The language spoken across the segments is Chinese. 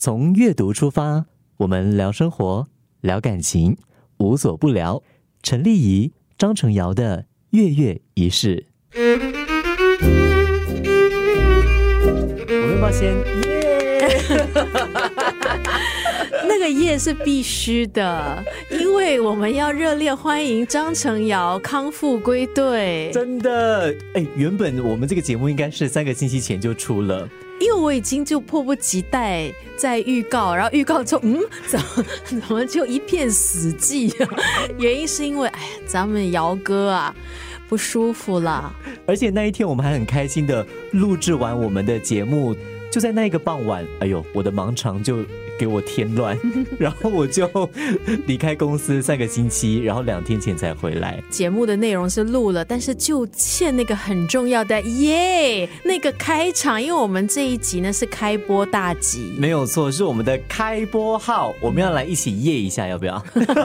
从阅读出发，我们聊生活，聊感情，无所不聊。陈丽仪、张成尧的月月仪式。我们要不要先耶？那个耶是必须的，因为我们要热烈欢迎张成尧康复归队。真的，哎，原本我们这个节目应该是三个星期前就出了，我已经就迫不及待在预告，然后预告中，嗯，怎么怎么就一片死寂啊？原因是因为，哎呀，咱们姚哥啊不舒服了，而且那一天我们还很开心的录制完我们的节目，就在那个傍晚，哎呦，我的盲肠就。给我添乱，然后我就离开公司三个星期，然后两天前才回来。节目的内容是录了，但是就欠那个很重要的耶，那个开场，因为我们这一集呢是开播大集，没有错，是我们的开播号，我们要来一起耶一下，要不要？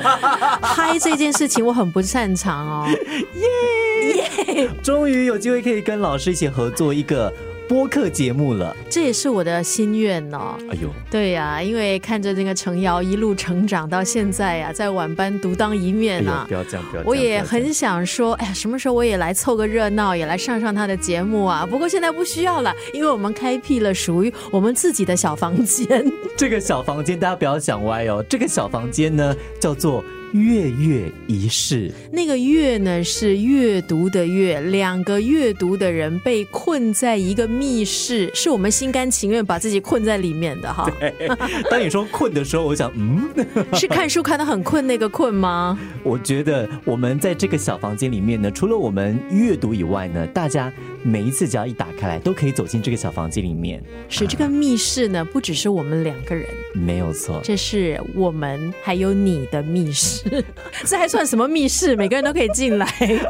嗨，这件事情我很不擅长哦，耶耶，终于有机会可以跟老师一起合作一个。播客节目了，这也是我的心愿哦。哎呦，对呀，因为看着这个程瑶一路成长到现在呀，在晚班独当一面啊，不要这样，不要。我也很想说，哎呀，什么时候我也来凑个热闹，也来上上他的节目啊？不过现在不需要了，因为我们开辟了属于我们自己的小房间。这个小房间大家不要想歪哦，这个小房间呢叫做。月月一世，那个月呢是阅读的月，两个阅读的人被困在一个密室，是我们心甘情愿把自己困在里面的哈。当你说困的时候，我想，嗯，是看书看得很困那个困吗？我觉得我们在这个小房间里面呢，除了我们阅读以外呢，大家。每一次只要一打开来，都可以走进这个小房间里面。是这个密室呢，不只是我们两个人，没有错，这是我们还有你的密室。这还算什么密室？每个人都可以进来。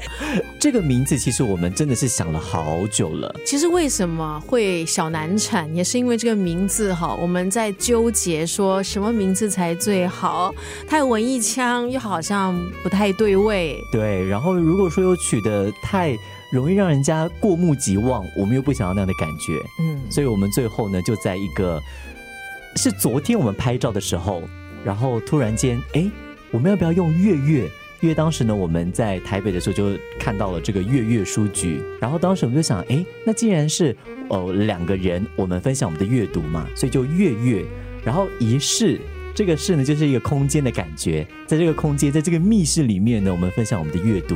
这个名字其实我们真的是想了好久了。其实为什么会小难产，也是因为这个名字哈，我们在纠结说什么名字才最好，太文艺腔又好像不太对味。对，然后如果说又取得太。容易让人家过目即忘，我们又不想要那样的感觉，嗯，所以我们最后呢，就在一个是昨天我们拍照的时候，然后突然间，哎，我们要不要用月月？因为当时呢，我们在台北的时候就看到了这个月月书局，然后当时我们就想，哎，那既然是哦两个人，我们分享我们的阅读嘛，所以就月月，然后仪式这个室呢，就是一个空间的感觉，在这个空间，在这个密室里面呢，我们分享我们的阅读。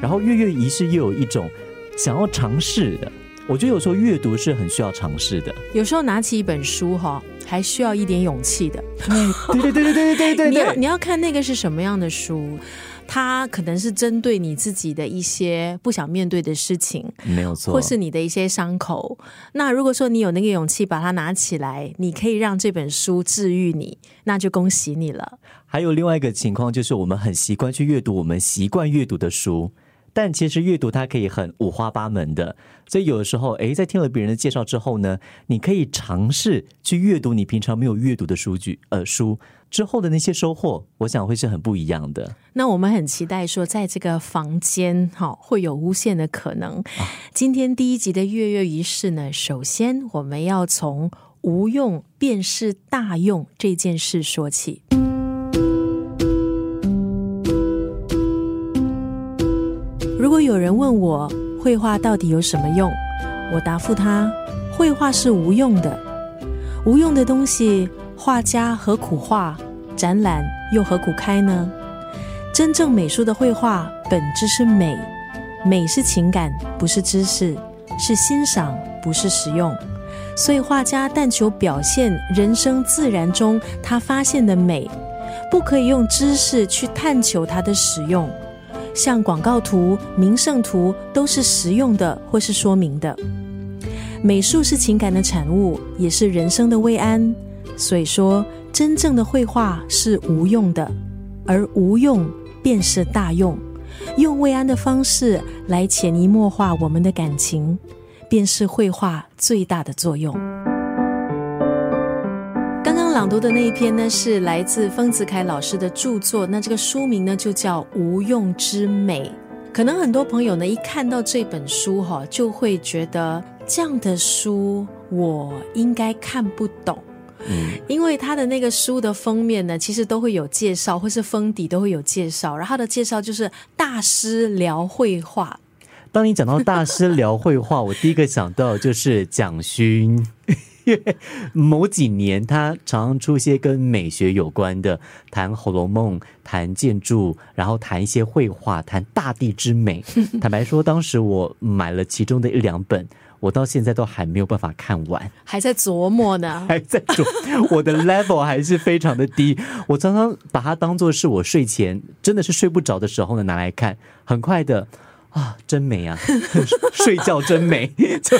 然后，月月仪式又有一种想要尝试的。我觉得有时候阅读是很需要尝试的。有时候拿起一本书哈，还需要一点勇气的。对对对对对对对。你要你要看那个是什么样的书，它可能是针对你自己的一些不想面对的事情，没有错，或是你的一些伤口。那如果说你有那个勇气把它拿起来，你可以让这本书治愈你，那就恭喜你了。还有另外一个情况，就是我们很习惯去阅读我们习惯阅读的书。但其实阅读它可以很五花八门的，所以有的时候，哎，在听了别人的介绍之后呢，你可以尝试去阅读你平常没有阅读的书据，呃，书之后的那些收获，我想会是很不一样的。那我们很期待说，在这个房间，哈，会有无限的可能。今天第一集的月月仪式呢，首先我们要从无用便是大用这件事说起。有人问我绘画到底有什么用，我答复他：绘画是无用的。无用的东西，画家何苦画？展览又何苦开呢？真正美术的绘画本质是美，美是情感，不是知识；是欣赏，不是实用。所以画家但求表现人生自然中他发现的美，不可以用知识去探求它的实用。像广告图、名胜图都是实用的或是说明的。美术是情感的产物，也是人生的慰安。所以说，真正的绘画是无用的，而无用便是大用。用慰安的方式来潜移默化我们的感情，便是绘画最大的作用。朗读的那一篇呢，是来自丰子恺老师的著作。那这个书名呢，就叫《无用之美》。可能很多朋友呢，一看到这本书哈，就会觉得这样的书我应该看不懂，嗯，因为他的那个书的封面呢，其实都会有介绍，或是封底都会有介绍。然后他的介绍就是大师聊绘画。当你讲到大师聊绘画，我第一个想到就是蒋勋。某几年他常常出一些跟美学有关的，谈《红楼梦》，谈建筑，然后谈一些绘画，谈大地之美。坦白说，当时我买了其中的一两本，我到现在都还没有办法看完，还在琢磨呢，还在琢，我的 level 还是非常的低。我常常把它当做是我睡前真的是睡不着的时候呢拿来看，很快的。啊，真美啊！睡觉真美，就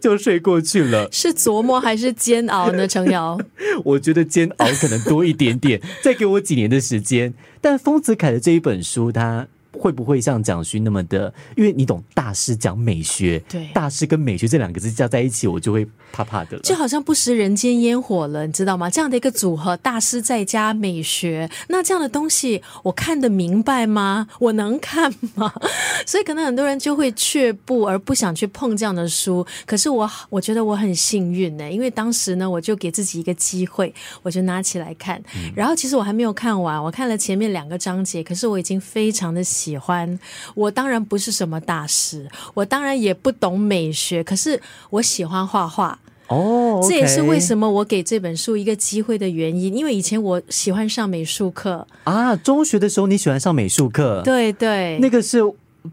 就睡过去了。是琢磨还是煎熬呢？程瑶，我觉得煎熬可能多一点点。再给我几年的时间。但丰子恺的这一本书，它。会不会像蒋勋那么的？因为你懂大师讲美学，对大师跟美学这两个字加在一起，我就会怕怕的了。就好像不食人间烟火了，你知道吗？这样的一个组合，大师再加美学，那这样的东西我看得明白吗？我能看吗？所以可能很多人就会却步，而不想去碰这样的书。可是我我觉得我很幸运呢，因为当时呢，我就给自己一个机会，我就拿起来看。然后其实我还没有看完，我看了前面两个章节，可是我已经非常的喜。喜欢我当然不是什么大师，我当然也不懂美学，可是我喜欢画画哦，这也是为什么我给这本书一个机会的原因。因为以前我喜欢上美术课啊，中学的时候你喜欢上美术课，对对，那个是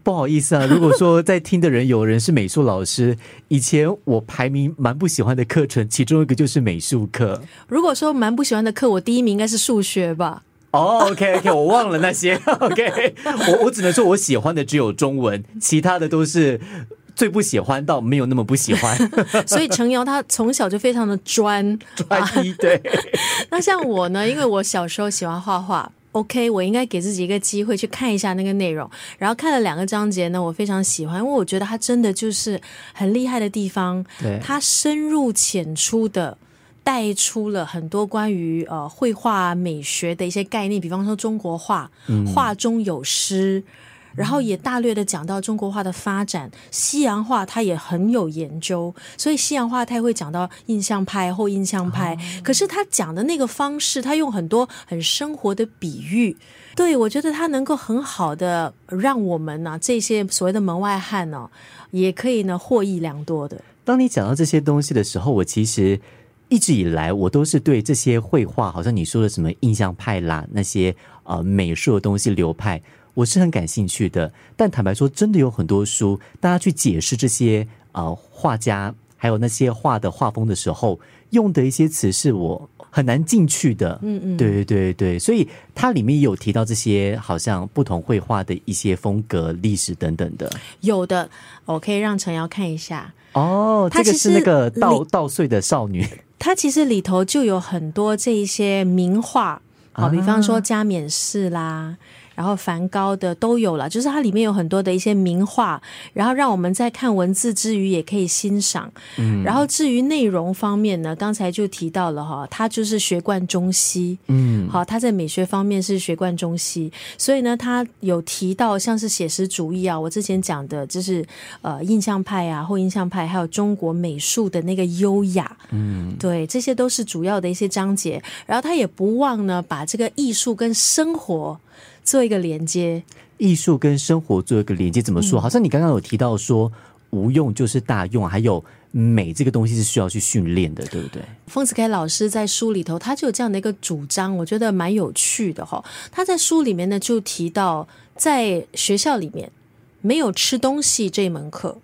不好意思啊。如果说在听的人有人是美术老师，以前我排名蛮不喜欢的课程，其中一个就是美术课。如果说蛮不喜欢的课，我第一名应该是数学吧。哦，OK，OK，我忘了那些。OK，我我只能说我喜欢的只有中文，其他的都是最不喜欢到没有那么不喜欢。所以程瑶他从小就非常的专 专一。对。那像我呢，因为我小时候喜欢画画，OK，我应该给自己一个机会去看一下那个内容。然后看了两个章节呢，我非常喜欢，因为我觉得他真的就是很厉害的地方。对。他深入浅出的。带出了很多关于呃绘画美学的一些概念，比方说中国画，画中有诗，然后也大略的讲到中国画的发展。西洋画他也很有研究，所以西洋画他也会讲到印象派、后印象派。可是他讲的那个方式，他用很多很生活的比喻，对我觉得他能够很好的让我们呢这些所谓的门外汉呢，也可以呢获益良多的。当你讲到这些东西的时候，我其实。一直以来，我都是对这些绘画，好像你说的什么印象派啦，那些呃美术的东西流派，我是很感兴趣的。但坦白说，真的有很多书，大家去解释这些呃画家，还有那些画的画风的时候，用的一些词是我很难进去的。嗯嗯，对对对对，所以它里面有提到这些好像不同绘画的一些风格、历史等等的。有的，我可以让陈瑶看一下。哦，这个是那个稻稻穗的少女。它其实里头就有很多这一些名画，好，比方说加冕式啦。然后梵高的都有了，就是它里面有很多的一些名画，然后让我们在看文字之余也可以欣赏。嗯，然后至于内容方面呢，刚才就提到了哈，他就是学贯中西。嗯，好，他在美学方面是学贯中西，所以呢，他有提到像是写实主义啊，我之前讲的就是呃印象派啊，后印象派，还有中国美术的那个优雅。嗯，对，这些都是主要的一些章节。然后他也不忘呢，把这个艺术跟生活。做一个连接，艺术跟生活做一个连接，怎么说？好像你刚刚有提到说，无用就是大用，还有美这个东西是需要去训练的，对不对？丰子恺老师在书里头，他就有这样的一个主张，我觉得蛮有趣的哈。他在书里面呢，就提到在学校里面没有吃东西这一门课。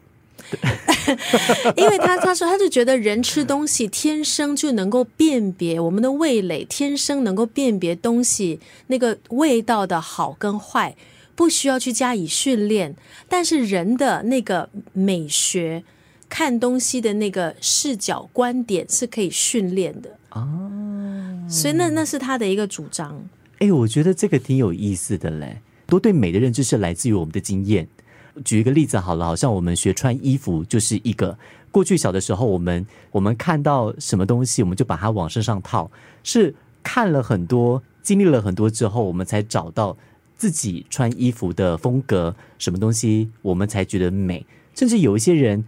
因为他他说他就觉得人吃东西天生就能够辨别我们的味蕾天生能够辨别东西那个味道的好跟坏，不需要去加以训练。但是人的那个美学看东西的那个视角观点是可以训练的啊。所以那那是他的一个主张。哎，我觉得这个挺有意思的嘞。多对美的认知是来自于我们的经验。举一个例子好了，好像我们学穿衣服就是一个过去小的时候，我们我们看到什么东西，我们就把它往身上套，是看了很多，经历了很多之后，我们才找到自己穿衣服的风格，什么东西我们才觉得美。甚至有一些人，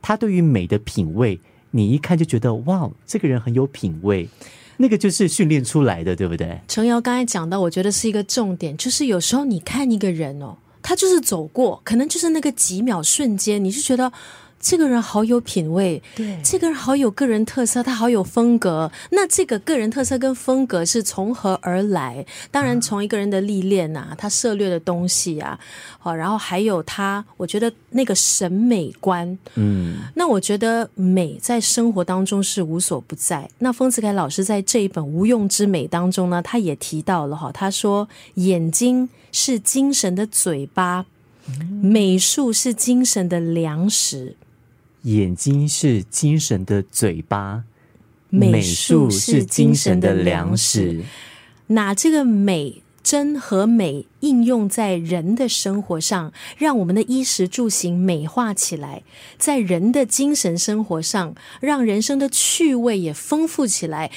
他对于美的品味你一看就觉得哇，这个人很有品味。那个就是训练出来的，对不对？程瑶刚才讲到，我觉得是一个重点，就是有时候你看一个人哦，他就是走过，可能就是那个几秒瞬间，你就觉得。这个人好有品味，对，这个人好有个人特色，他好有风格。那这个个人特色跟风格是从何而来？当然，从一个人的历练呐，他涉猎的东西啊，好，然后还有他，我觉得那个审美观，嗯，那我觉得美在生活当中是无所不在。那丰子恺老师在这一本《无用之美》当中呢，他也提到了哈，他说眼睛是精神的嘴巴，美术是精神的粮食。眼睛是精神的嘴巴，美术是精神的粮食。拿这个美真和美应用在人的生活上，让我们的衣食住行美化起来；在人的精神生活上，让人生的趣味也丰富起来。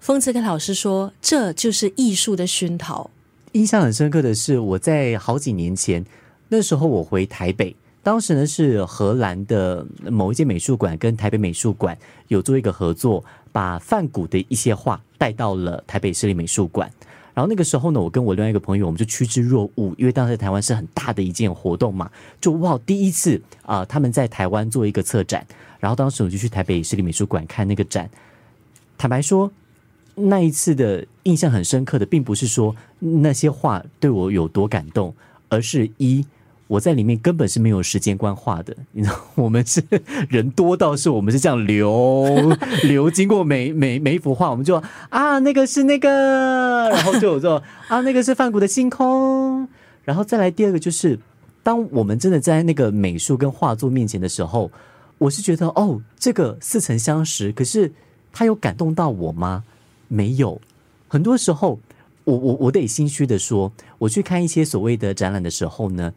丰子恺老师说，这就是艺术的熏陶。印象很深刻的是，我在好几年前，那时候我回台北。当时呢是荷兰的某一间美术馆跟台北美术馆有做一个合作，把梵谷的一些画带到了台北市立美术馆。然后那个时候呢，我跟我另外一个朋友，我们就趋之若鹜，因为当时台湾是很大的一件活动嘛，就哇第一次啊他们在台湾做一个策展，然后当时我就去台北市立美术馆看那个展。坦白说，那一次的印象很深刻的，并不是说那些画对我有多感动，而是一。我在里面根本是没有时间观画的，你知道，我们是人多到是，我们是这样流 流经过每每每一幅画，我们就啊，那个是那个，然后就有说啊，那个是梵谷的星空，然后再来第二个就是，当我们真的在那个美术跟画作面前的时候，我是觉得哦，这个似曾相识，可是他有感动到我吗？没有，很多时候，我我我得心虚的说，我去看一些所谓的展览的时候呢。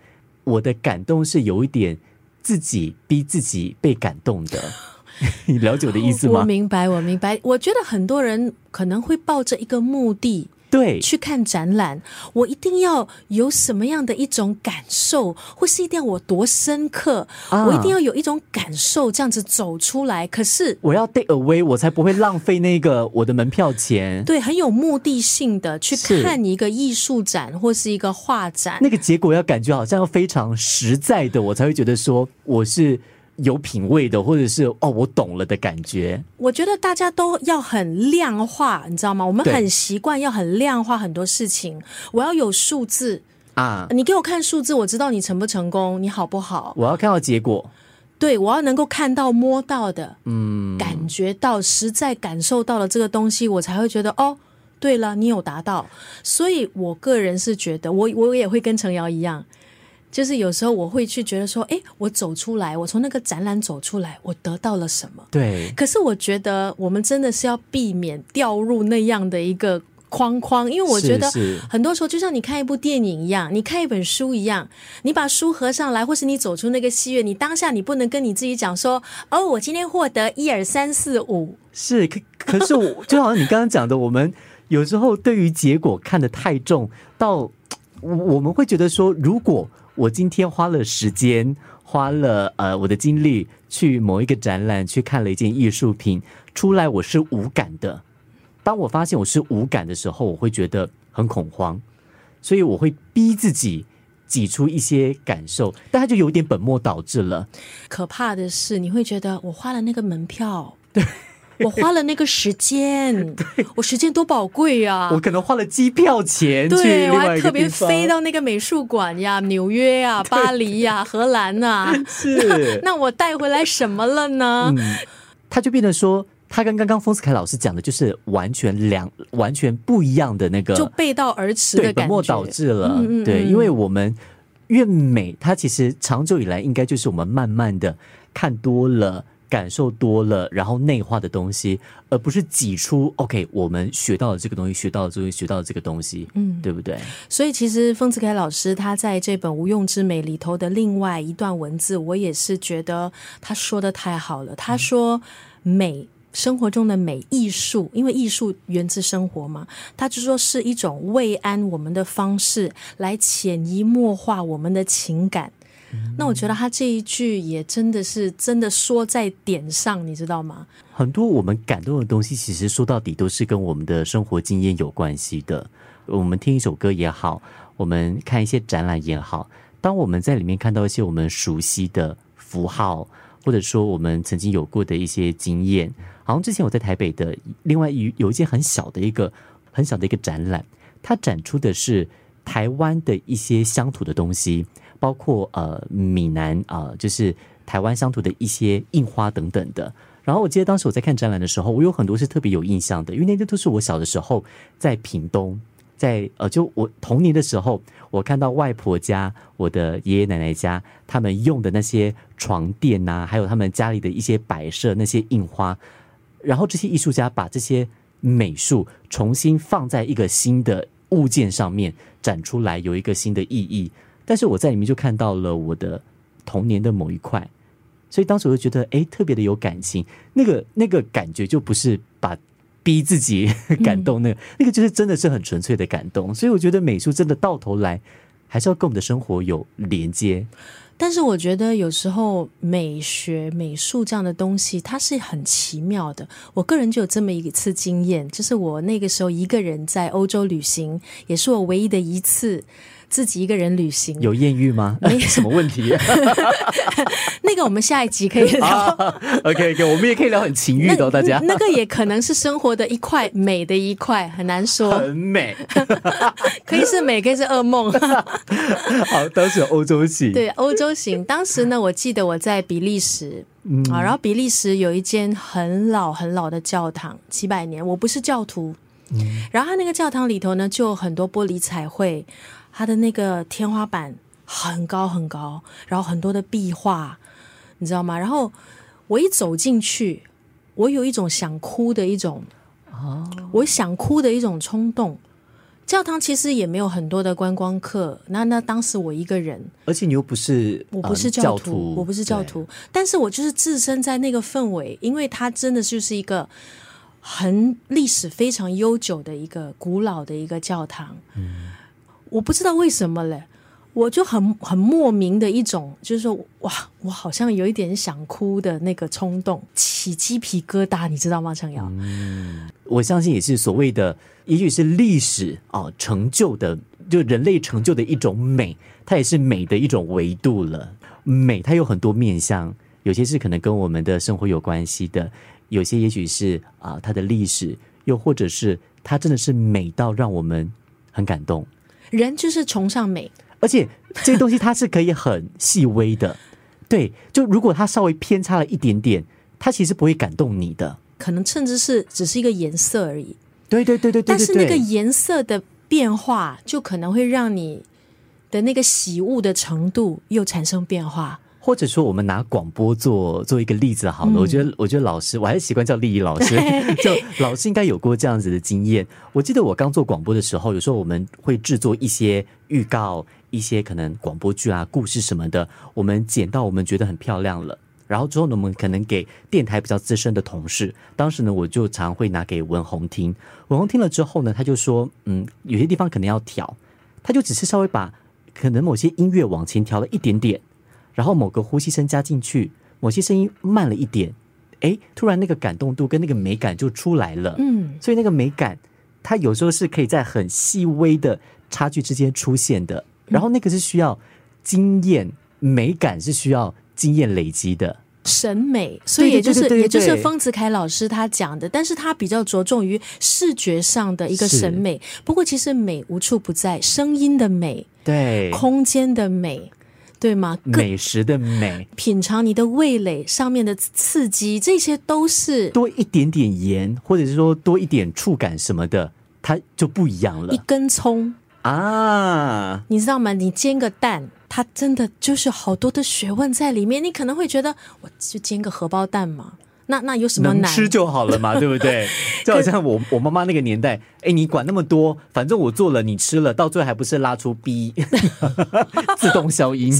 我的感动是有一点自己逼自己被感动的，你了解我的意思吗？我明白，我明白。我觉得很多人可能会抱着一个目的。对，去看展览，我一定要有什么样的一种感受，或是一定要我多深刻，我一定要有一种感受，这样子走出来。可是我要 take away，我才不会浪费那个我的门票钱。对，很有目的性的去看一个艺术展或是一个画展，那个结果要感觉好像要非常实在的，我才会觉得说我是。有品味的，或者是哦，我懂了的感觉。我觉得大家都要很量化，你知道吗？我们很习惯要很量化很多事情。我要有数字啊，你给我看数字，我知道你成不成功，你好不好？我要看到结果。对，我要能够看到、摸到的，嗯，感觉到、实在感受到了这个东西，我才会觉得哦，对了，你有达到。所以我个人是觉得，我我也会跟陈瑶一样。就是有时候我会去觉得说，哎，我走出来，我从那个展览走出来，我得到了什么？对。可是我觉得我们真的是要避免掉入那样的一个框框，因为我觉得很多时候就像你看一部电影一样，你看一本书一样，你把书合上来，或是你走出那个戏院，你当下你不能跟你自己讲说，哦，我今天获得一二三四五。是，可可是我就好像你刚刚讲的，我们有时候对于结果看得太重，到我们会觉得说，如果。我今天花了时间，花了呃我的精力去某一个展览，去看了一件艺术品，出来我是无感的。当我发现我是无感的时候，我会觉得很恐慌，所以我会逼自己挤出一些感受，但它就有点本末倒置了。可怕的是，你会觉得我花了那个门票。对。我花了那个时间，我时间多宝贵呀！我可能花了机票钱，对我还特别飞到那个美术馆呀，纽约呀、巴黎呀、荷兰呐。是，那我带回来什么了呢？嗯他就变得说，他跟刚刚丰斯凯老师讲的，就是完全两完全不一样的那个，就背道而驰的感觉，本末倒置了。对，因为我们越美，它其实长久以来应该就是我们慢慢的看多了。感受多了，然后内化的东西，而不是挤出 OK，我们学到了这个东西，学到了这个，学到了这个东西，嗯，对不对？所以其实丰子恺老师他在这本《无用之美》里头的另外一段文字，我也是觉得他说的太好了。他说，美生活中的美，艺术，因为艺术源自生活嘛，他就说是一种慰安我们的方式，来潜移默化我们的情感。那我觉得他这一句也真的是真的说在点上，你知道吗？很多我们感动的东西，其实说到底都是跟我们的生活经验有关系的。我们听一首歌也好，我们看一些展览也好，当我们在里面看到一些我们熟悉的符号，或者说我们曾经有过的一些经验，好像之前我在台北的另外有有一件很小的一个很小的一个展览，它展出的是台湾的一些乡土的东西。包括呃闽南啊，就是台湾乡土的一些印花等等的。然后我记得当时我在看展览的时候，我有很多是特别有印象的，因为那些都是我小的时候在屏东，在呃就我童年的时候，我看到外婆家、我的爷爷奶奶家他们用的那些床垫呐，还有他们家里的一些摆设那些印花，然后这些艺术家把这些美术重新放在一个新的物件上面展出来，有一个新的意义。但是我在里面就看到了我的童年的某一块，所以当时我就觉得，哎，特别的有感情。那个那个感觉就不是把逼自己 感动，那个那个就是真的是很纯粹的感动。所以我觉得美术真的到头来还是要跟我们的生活有连接。但是我觉得有时候美学、美术这样的东西，它是很奇妙的。我个人就有这么一次经验，就是我那个时候一个人在欧洲旅行，也是我唯一的一次。自己一个人旅行有艳遇吗？没 什么问题。那个我们下一集可以聊。OK，OK，我们也可以聊很情欲的，大家。那个也可能是生活的一块美的一块，很难说。很美，可以是美，可以是噩梦。好，当时欧洲行。对，欧洲行。当时呢，我记得我在比利时，啊，然后比利时有一间很老很老的教堂，几百年。我不是教徒，嗯，然后他那个教堂里头呢，就有很多玻璃彩绘。它的那个天花板很高很高，然后很多的壁画，你知道吗？然后我一走进去，我有一种想哭的一种哦，我想哭的一种冲动。教堂其实也没有很多的观光客，那那当时我一个人，而且你又不是我不是教徒，我不是教徒，但是我就是置身在那个氛围，因为它真的就是一个很历史非常悠久的一个古老的一个教堂，嗯。我不知道为什么嘞，我就很很莫名的一种，就是说，哇，我好像有一点想哭的那个冲动，起鸡皮疙瘩，你知道吗？程瑶，嗯，我相信也是所谓的，也许是历史啊成就的，就人类成就的一种美，它也是美的一种维度了。美它有很多面向，有些是可能跟我们的生活有关系的，有些也许是啊它的历史，又或者是它真的是美到让我们很感动。人就是崇尚美，而且这些东西它是可以很细微的，对，就如果它稍微偏差了一点点，它其实不会感动你的，可能甚至是只是一个颜色而已。对对对对对，但是那个颜色的变化，就可能会让你的那个喜恶的程度又产生变化。或者说，我们拿广播做做一个例子好了。我觉得，我觉得老师，我还是习惯叫丽丽老师。就老师应该有过这样子的经验。我记得我刚做广播的时候，有时候我们会制作一些预告，一些可能广播剧啊、故事什么的。我们剪到我们觉得很漂亮了，然后之后呢，我们可能给电台比较资深的同事。当时呢，我就常会拿给文红听。文红听了之后呢，他就说：“嗯，有些地方可能要调。”他就只是稍微把可能某些音乐往前调了一点点。然后某个呼吸声加进去，某些声音慢了一点，哎，突然那个感动度跟那个美感就出来了。嗯，所以那个美感，它有时候是可以在很细微的差距之间出现的。然后那个是需要经验，美感是需要经验累积的审美。所以也就是也就是丰子恺老师他讲的，但是他比较着重于视觉上的一个审美。不过其实美无处不在，声音的美，对，空间的美。对吗？美食的美，品尝你的味蕾上面的刺激，这些都是多一点点盐，或者是说多一点触感什么的，它就不一样了。一根葱啊，你知道吗？你煎个蛋，它真的就是好多的学问在里面。你可能会觉得，我就煎个荷包蛋嘛。那那有什么难吃就好了嘛，对不对？就好像我我妈妈那个年代，哎，你管那么多，反正我做了，你吃了，到最后还不是拉出 B，自动消音。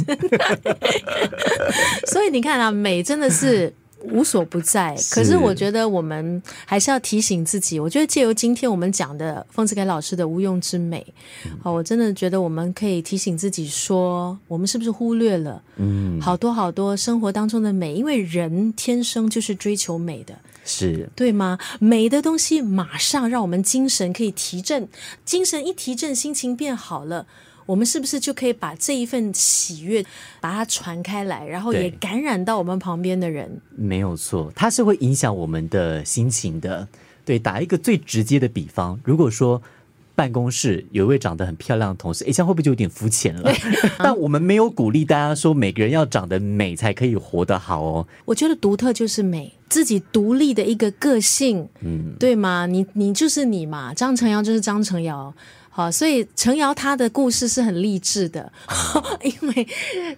所以你看啊，美真的是无所不在。可是我觉得我们还是要提醒自己。我觉得借由今天我们讲的丰子恺老师的无用之美，哦，我真的觉得我们可以提醒自己说，我们是不是忽略了嗯好多好多生活当中的美？因为人天生就是追求美的，是对吗？美的东西马上让我们精神可以提振，精神一提振，心情变好了。我们是不是就可以把这一份喜悦把它传开来，然后也感染到我们旁边的人？没有错，它是会影响我们的心情的。对，打一个最直接的比方，如果说办公室有一位长得很漂亮的同事，哎，这样会不会就有点肤浅了？但我们没有鼓励大家说每个人要长得美才可以活得好哦。我觉得独特就是美，自己独立的一个个性，嗯，对吗？你你就是你嘛，张成尧就是张成尧。好，所以陈瑶她的故事是很励志的，因为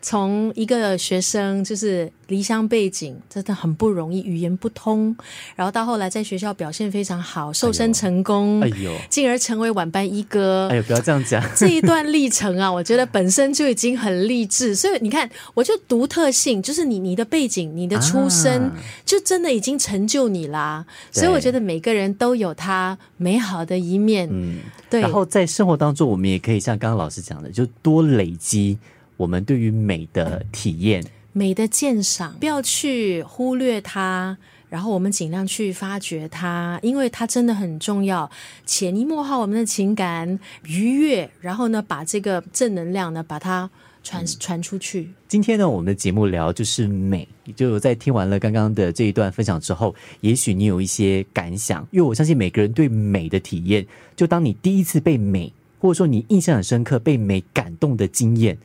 从一个学生就是离乡背景，真的很不容易，语言不通，然后到后来在学校表现非常好，瘦身成功，哎呦，进而成为晚班一哥。哎呦，不要这样讲，这一段历程啊，我觉得本身就已经很励志。所以你看，我就独特性，就是你你的背景、你的出身，就真的已经成就你啦。所以我觉得每个人都有他美好的一面，嗯，对，然后在。生活当中，我们也可以像刚刚老师讲的，就多累积我们对于美的体验、美的鉴赏，不要去忽略它，然后我们尽量去发掘它，因为它真的很重要。潜移默化我们的情感愉悦，然后呢，把这个正能量呢，把它。传传出去。今天呢，我们的节目聊就是美，就在听完了刚刚的这一段分享之后，也许你有一些感想。因为我相信每个人对美的体验，就当你第一次被美，或者说你印象很深刻被美感动的经验，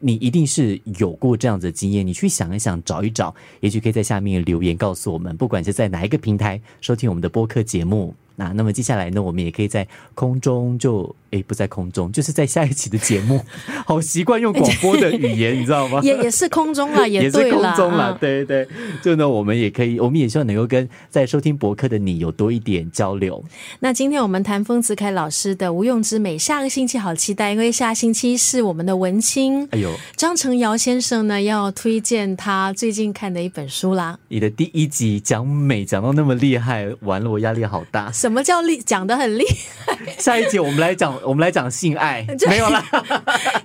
你一定是有过这样子的经验。你去想一想，找一找，也许可以在下面留言告诉我们，不管是在哪一个平台收听我们的播客节目。那那么接下来呢，我们也可以在空中就。诶，不在空中，就是在下一期的节目。好习惯用广播的语言，你知道吗？也也是空中了，也是空中 了。对对，就呢，我们也可以，我们也希望能够跟在收听博客的你有多一点交流。那今天我们谈丰子恺老师的无用之美，下个星期好期待，因为下星期是我们的文青。哎呦，张成尧先生呢要推荐他最近看的一本书啦。你的第一集讲美讲到那么厉害，完了我压力好大。什么叫厉？讲的很厉害。下一集我们来讲。我们来讲性爱，没有了。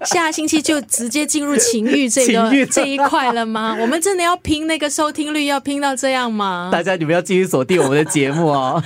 下星期就直接进入情欲这个这一块了吗？我们真的要拼那个收听率，要拼到这样吗？大家你们要继续锁定我们的节目哦。